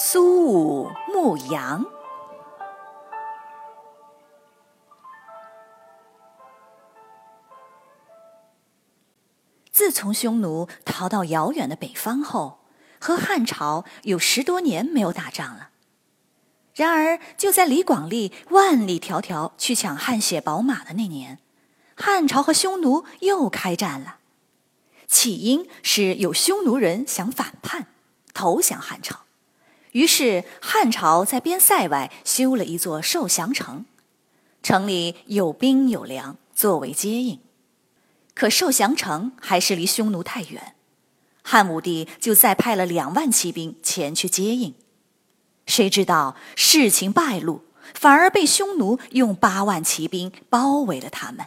苏武牧羊》。自从匈奴逃到遥远的北方后，和汉朝有十多年没有打仗了。然而，就在李广利万里迢迢去抢汗血宝马的那年，汉朝和匈奴又开战了。起因是有匈奴人想反叛，投降汉朝，于是汉朝在边塞外修了一座受降城，城里有兵有粮作为接应。可受降城还是离匈奴太远，汉武帝就再派了两万骑兵前去接应，谁知道事情败露，反而被匈奴用八万骑兵包围了他们，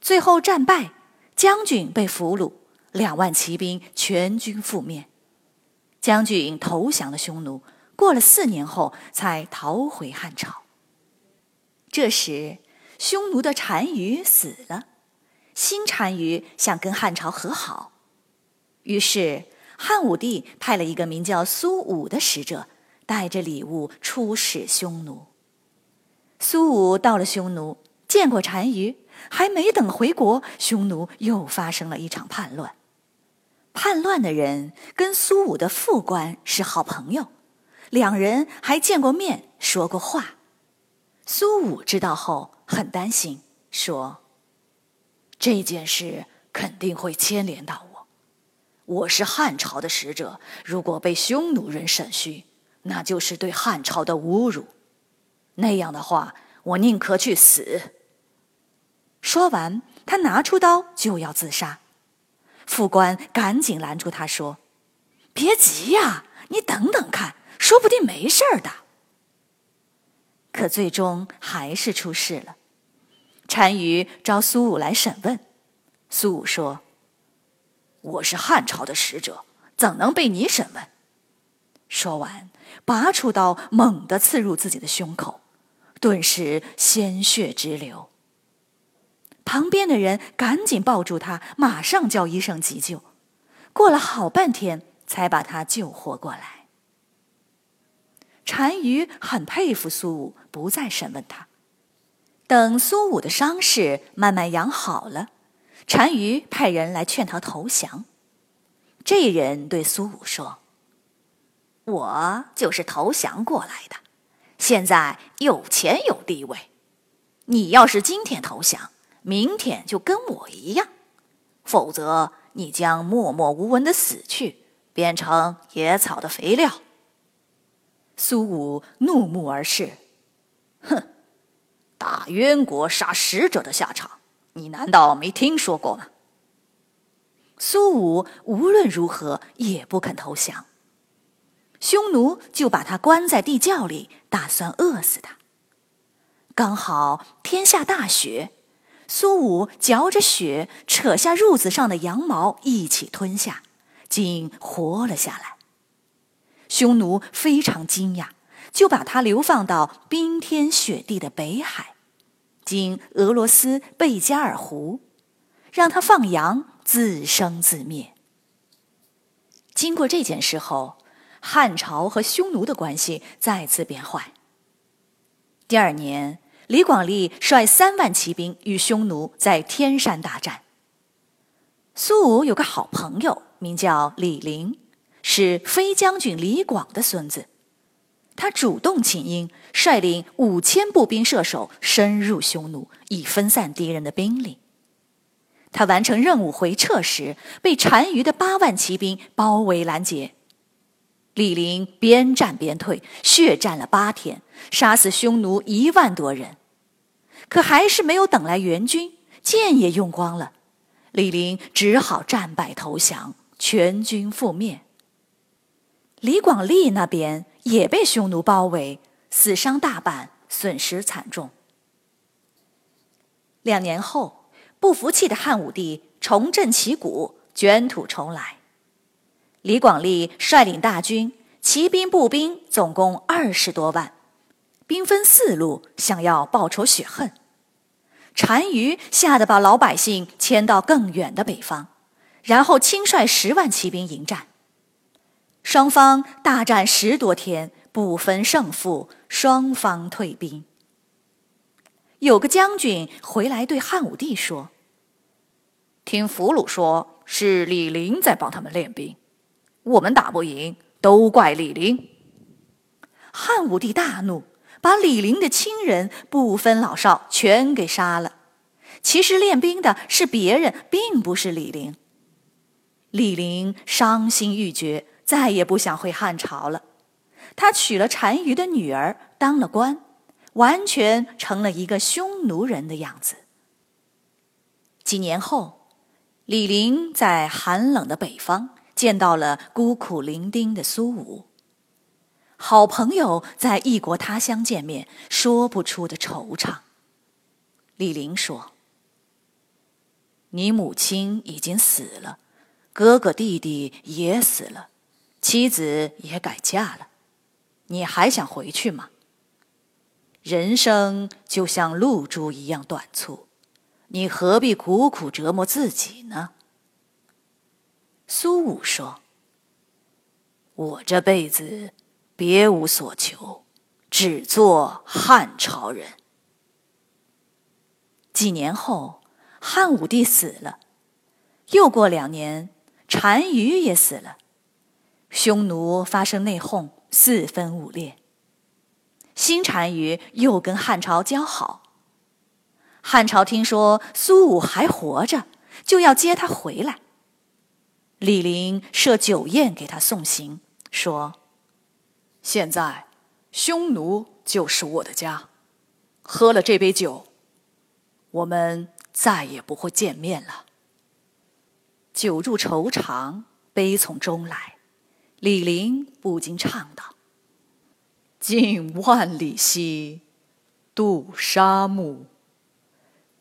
最后战败。将军被俘虏，两万骑兵全军覆灭。将军投降了匈奴，过了四年后才逃回汉朝。这时，匈奴的单于死了，新单于想跟汉朝和好，于是汉武帝派了一个名叫苏武的使者，带着礼物出使匈奴。苏武到了匈奴，见过单于。还没等回国，匈奴又发生了一场叛乱。叛乱的人跟苏武的副官是好朋友，两人还见过面，说过话。苏武知道后很担心，说：“这件事肯定会牵连到我。我是汉朝的使者，如果被匈奴人审讯，那就是对汉朝的侮辱。那样的话，我宁可去死。”说完，他拿出刀就要自杀，副官赶紧拦住他说：“别急呀，你等等看，说不定没事儿的。”可最终还是出事了。单于召苏武来审问，苏武说：“我是汉朝的使者，怎能被你审问？”说完，拔出刀，猛地刺入自己的胸口，顿时鲜血直流。旁边的人赶紧抱住他，马上叫医生急救。过了好半天，才把他救活过来。单于很佩服苏武，不再审问他。等苏武的伤势慢慢养好了，单于派人来劝他投降。这人对苏武说：“我就是投降过来的，现在有钱有地位，你要是今天投降。”明天就跟我一样，否则你将默默无闻的死去，变成野草的肥料。苏武怒目而视，哼，打渊国杀使者的下场，你难道没听说过吗？苏武无论如何也不肯投降，匈奴就把他关在地窖里，打算饿死他。刚好天下大雪。苏武嚼着血，扯下褥子上的羊毛一起吞下，竟活了下来。匈奴非常惊讶，就把他流放到冰天雪地的北海，经俄罗斯贝加尔湖，让他放羊自生自灭。经过这件事后，汉朝和匈奴的关系再次变坏。第二年。李广利率三万骑兵与匈奴在天山大战。苏武有个好朋友，名叫李陵，是飞将军李广的孙子。他主动请缨，率领五千步兵射手深入匈奴，以分散敌人的兵力。他完成任务回撤时，被单于的八万骑兵包围拦截。李陵边战边退，血战了八天，杀死匈奴一万多人。可还是没有等来援军，剑也用光了，李陵只好战败投降，全军覆灭。李广利那边也被匈奴包围，死伤大半，损失惨重。两年后，不服气的汉武帝重振旗鼓，卷土重来。李广利率领大军，骑兵、步兵总共二十多万，兵分四路，想要报仇雪恨。单于吓得把老百姓迁到更远的北方，然后亲率十万骑兵迎战。双方大战十多天，不分胜负，双方退兵。有个将军回来对汉武帝说：“听俘虏说是李陵在帮他们练兵，我们打不赢，都怪李陵。”汉武帝大怒。把李陵的亲人不分老少全给杀了。其实练兵的是别人，并不是李陵。李陵伤心欲绝，再也不想回汉朝了。他娶了单于的女儿，当了官，完全成了一个匈奴人的样子。几年后，李陵在寒冷的北方见到了孤苦伶仃的苏武。好朋友在异国他乡见面，说不出的惆怅。李陵说：“你母亲已经死了，哥哥弟弟也死了，妻子也改嫁了，你还想回去吗？人生就像露珠一样短促，你何必苦苦折磨自己呢？”苏武说：“我这辈子。”别无所求，只做汉朝人。几年后，汉武帝死了，又过两年，单于也死了，匈奴发生内讧，四分五裂。新单于又跟汉朝交好，汉朝听说苏武还活着，就要接他回来。李陵设酒宴给他送行，说。现在，匈奴就是我的家。喝了这杯酒，我们再也不会见面了。酒入愁肠，悲从中来。李陵不禁唱道：“经万里兮，渡沙漠，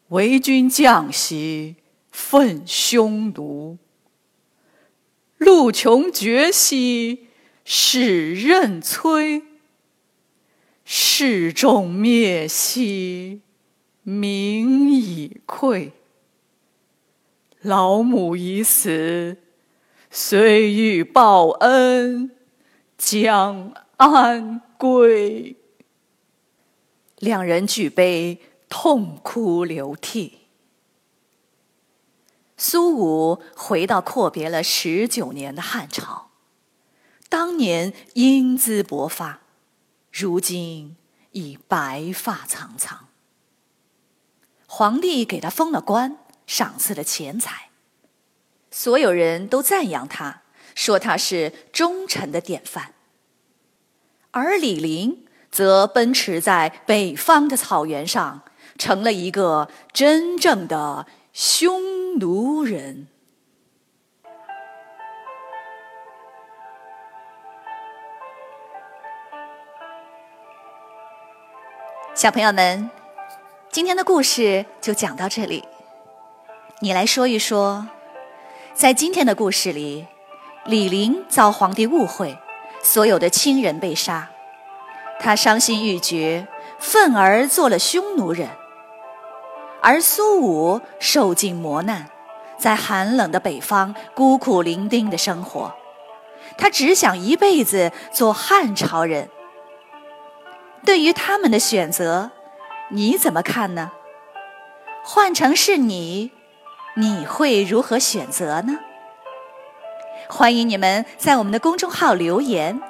为君将兮，奋匈奴。路穷绝兮。”使刃摧，世众灭兮，名已溃。老母已死，虽欲报恩，将安归？两人举杯，痛哭流涕。苏武回到阔别了十九年的汉朝。当年英姿勃发，如今已白发苍苍。皇帝给他封了官，赏赐了钱财，所有人都赞扬他，说他是忠臣的典范。而李陵则奔驰在北方的草原上，成了一个真正的匈奴人。小朋友们，今天的故事就讲到这里。你来说一说，在今天的故事里，李陵遭皇帝误会，所有的亲人被杀，他伤心欲绝，愤而做了匈奴人；而苏武受尽磨难，在寒冷的北方孤苦伶仃的生活，他只想一辈子做汉朝人。对于他们的选择，你怎么看呢？换成是你，你会如何选择呢？欢迎你们在我们的公众号留言，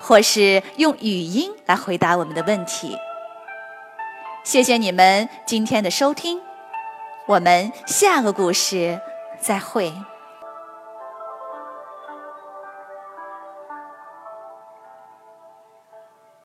或是用语音来回答我们的问题。谢谢你们今天的收听，我们下个故事再会。